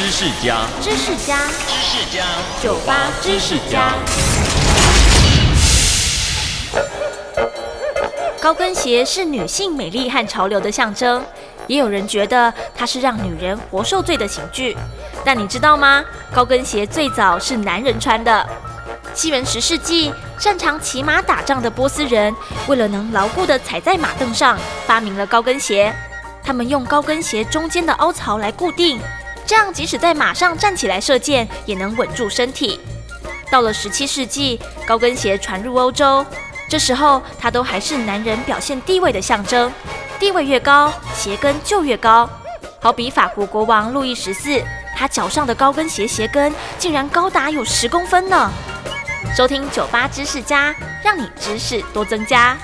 知识家，知识家，知识家，酒吧知识家。高跟鞋是女性美丽和潮流的象征，也有人觉得它是让女人活受罪的刑具。但你知道吗？高跟鞋最早是男人穿的。西元十世纪，擅长骑马打仗的波斯人，为了能牢固地踩在马凳上，发明了高跟鞋。他们用高跟鞋中间的凹槽来固定，这样即使在马上站起来射箭，也能稳住身体。到了十七世纪，高跟鞋传入欧洲。这时候，它都还是男人表现地位的象征，地位越高，鞋跟就越高。好比法国国王路易十四，他脚上的高跟鞋鞋跟竟然高达有十公分呢。收听酒吧知识家，让你知识多增加。